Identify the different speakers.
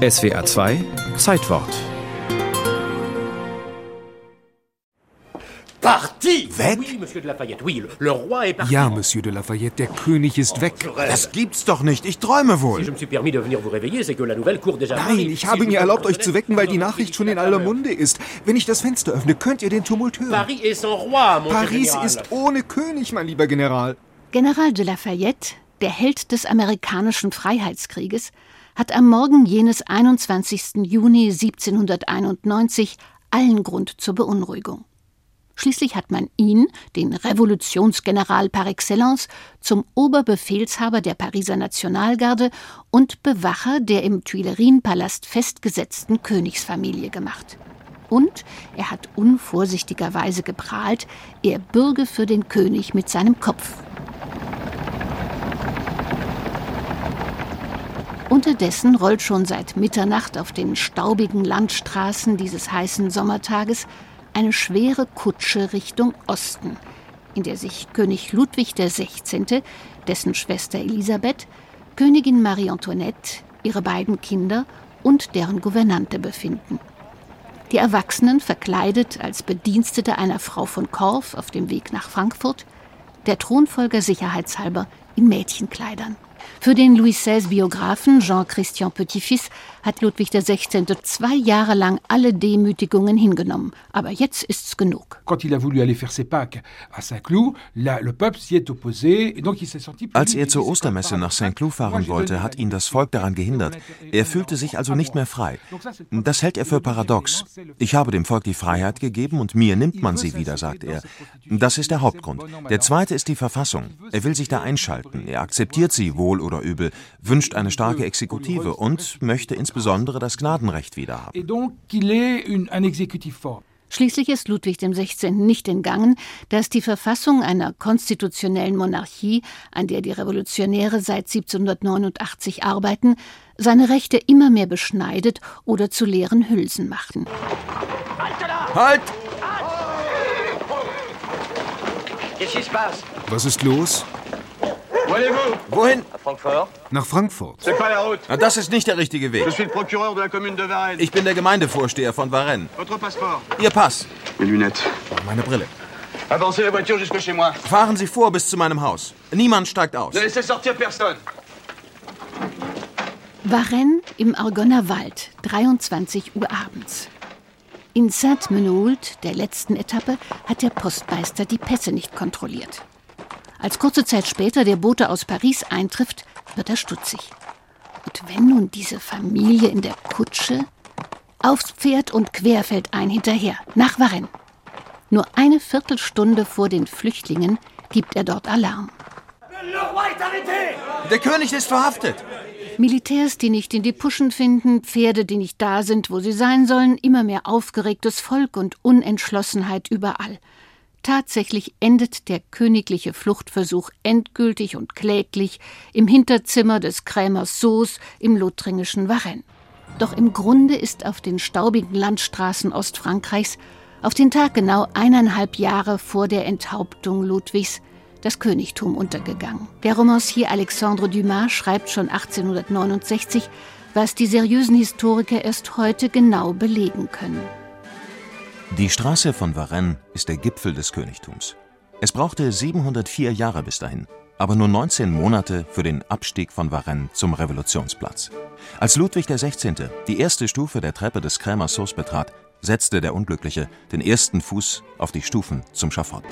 Speaker 1: SWA 2 Zeitwort.
Speaker 2: Parti
Speaker 3: Weg? Ja, Monsieur de Lafayette, der König ist weg.
Speaker 2: Rêve.
Speaker 4: Das gibt's doch nicht. Ich träume wohl.
Speaker 2: je me suis permis de venir vous réveiller, c'est que la nouvelle court déjà. à
Speaker 3: Nein, ich habe mir erlaubt, euch zu wecken, weil die Nachricht schon in aller Munde ist. Wenn ich das Fenster öffne, könnt ihr den Tumult hören.
Speaker 2: Paris
Speaker 3: ist ohne König, mein lieber General.
Speaker 5: General de Lafayette, der Held des amerikanischen Freiheitskrieges, hat am Morgen jenes 21. Juni 1791 allen Grund zur Beunruhigung. Schließlich hat man ihn, den Revolutionsgeneral par excellence, zum Oberbefehlshaber der Pariser Nationalgarde und Bewacher der im Tuilerienpalast festgesetzten Königsfamilie gemacht. Und er hat unvorsichtigerweise geprahlt, er bürge für den König mit seinem Kopf. Unterdessen rollt schon seit Mitternacht auf den staubigen Landstraßen dieses heißen Sommertages eine schwere Kutsche Richtung Osten, in der sich König Ludwig XVI., dessen Schwester Elisabeth, Königin Marie Antoinette, ihre beiden Kinder und deren Gouvernante befinden. Die Erwachsenen verkleidet als Bedienstete einer Frau von Korff auf dem Weg nach Frankfurt, der Thronfolger sicherheitshalber in Mädchenkleidern. Für den Louis XVI-Biografen Jean-Christian Petit-Fils hat Ludwig XVI. zwei Jahre lang alle Demütigungen hingenommen. Aber jetzt ist's genug.
Speaker 6: Saint-Cloud,
Speaker 4: Als er zur Ostermesse nach St. Cloud fahren wollte, hat ihn das Volk daran gehindert. Er fühlte sich also nicht mehr frei. Das hält er für paradox. Ich habe dem Volk die Freiheit gegeben und mir nimmt man sie wieder, sagt er. Das ist der Hauptgrund. Der zweite ist die Verfassung. Er will sich da einschalten. Er akzeptiert sie wohl oder übel, wünscht eine starke Exekutive und möchte insbesondere das Gnadenrecht wiederhaben.
Speaker 5: Schließlich ist Ludwig XVI. nicht entgangen, dass die Verfassung einer konstitutionellen Monarchie, an der die Revolutionäre seit 1789 arbeiten, seine Rechte immer mehr beschneidet oder zu leeren Hülsen machten.
Speaker 4: Halt!
Speaker 7: Se passe
Speaker 3: Was ist los?
Speaker 4: Wohin?
Speaker 3: Nach Frankfurt.
Speaker 4: Na, Das ist nicht der richtige Weg. Ich bin der Gemeindevorsteher von Varennes. Ihr Pass. Meine Brille. Fahren Sie vor bis zu meinem Haus. Niemand steigt aus.
Speaker 7: Ne.
Speaker 5: Varennes im Argonner Wald, 23 Uhr abends. In Saint-Menehould, der letzten Etappe, hat der Postmeister die Pässe nicht kontrolliert. Als kurze Zeit später der Bote aus Paris eintrifft, wird er stutzig. Und wenn nun diese Familie in der Kutsche aufs Pferd und querfeldein hinterher, nach Varennes. Nur eine Viertelstunde vor den Flüchtlingen gibt er dort Alarm.
Speaker 4: Der König ist verhaftet.
Speaker 5: Militärs, die nicht in die Puschen finden, Pferde, die nicht da sind, wo sie sein sollen, immer mehr aufgeregtes Volk und Unentschlossenheit überall. Tatsächlich endet der königliche Fluchtversuch endgültig und kläglich im Hinterzimmer des Krämers Soos im lothringischen Varennes. Doch im Grunde ist auf den staubigen Landstraßen Ostfrankreichs auf den Tag genau eineinhalb Jahre vor der Enthauptung Ludwigs das Königtum untergegangen. Der Romancier Alexandre Dumas schreibt schon 1869, was die seriösen Historiker erst heute genau belegen können.
Speaker 4: Die Straße von Varennes ist der Gipfel des Königtums. Es brauchte 704 Jahre bis dahin, aber nur 19 Monate für den Abstieg von Varennes zum Revolutionsplatz. Als Ludwig XVI. die erste Stufe der Treppe des Krämer Sauce betrat, setzte der Unglückliche den ersten Fuß auf die Stufen zum Schafott.